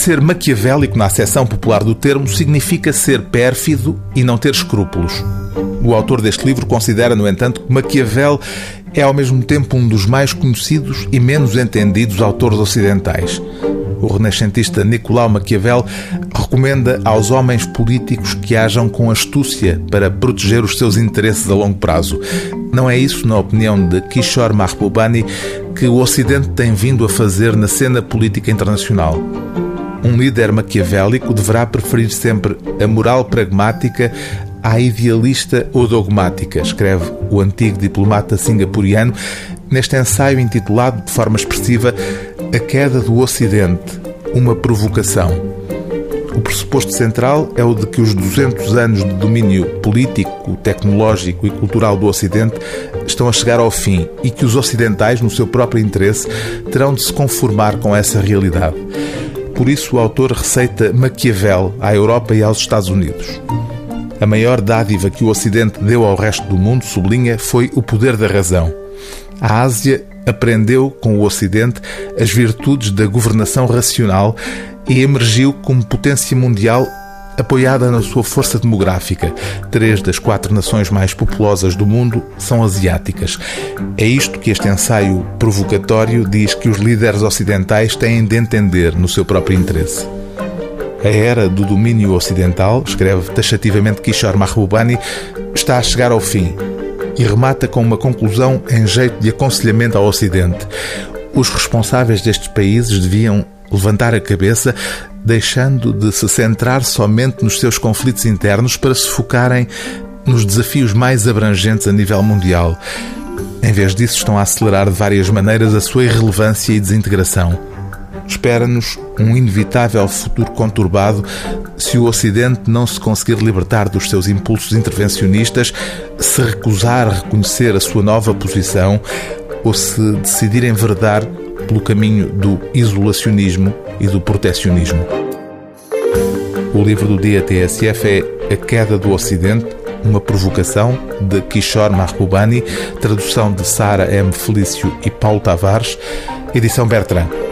Ser maquiavélico, na acessão popular do termo, significa ser pérfido e não ter escrúpulos. O autor deste livro considera, no entanto, que Maquiavel é ao mesmo tempo um dos mais conhecidos e menos entendidos autores ocidentais. O renascentista Nicolau Maquiavel recomenda aos homens políticos que ajam com astúcia para proteger os seus interesses a longo prazo. Não é isso, na opinião de Kishore Mahbubani, que o Ocidente tem vindo a fazer na cena política internacional. Um líder maquiavélico deverá preferir sempre a moral pragmática à idealista ou dogmática, escreve o antigo diplomata singapuriano neste ensaio intitulado de forma expressiva A Queda do Ocidente, uma provocação. O pressuposto central é o de que os 200 anos de domínio político, tecnológico e cultural do Ocidente estão a chegar ao fim e que os ocidentais, no seu próprio interesse, terão de se conformar com essa realidade. Por isso, o autor receita Maquiavel à Europa e aos Estados Unidos. A maior dádiva que o Ocidente deu ao resto do mundo, sublinha, foi o poder da razão. A Ásia aprendeu com o Ocidente as virtudes da governação racional e emergiu como potência mundial apoiada na sua força demográfica. Três das quatro nações mais populosas do mundo são asiáticas. É isto que este ensaio provocatório diz que os líderes ocidentais têm de entender no seu próprio interesse. A era do domínio ocidental, escreve taxativamente Kishore Mahbubani, está a chegar ao fim e remata com uma conclusão em jeito de aconselhamento ao Ocidente. Os responsáveis destes países deviam levantar a cabeça, deixando de se centrar somente nos seus conflitos internos para se focarem nos desafios mais abrangentes a nível mundial. Em vez disso, estão a acelerar de várias maneiras a sua irrelevância e desintegração. Espera-nos um inevitável futuro conturbado se o Ocidente não se conseguir libertar dos seus impulsos intervencionistas, se recusar a reconhecer a sua nova posição ou se decidir enverdar pelo caminho do isolacionismo e do protecionismo. O livro do dia TSF é A Queda do Ocidente, uma provocação de Kishore Mahbubani, tradução de Sara M. Felício e Paulo Tavares, edição Bertrand.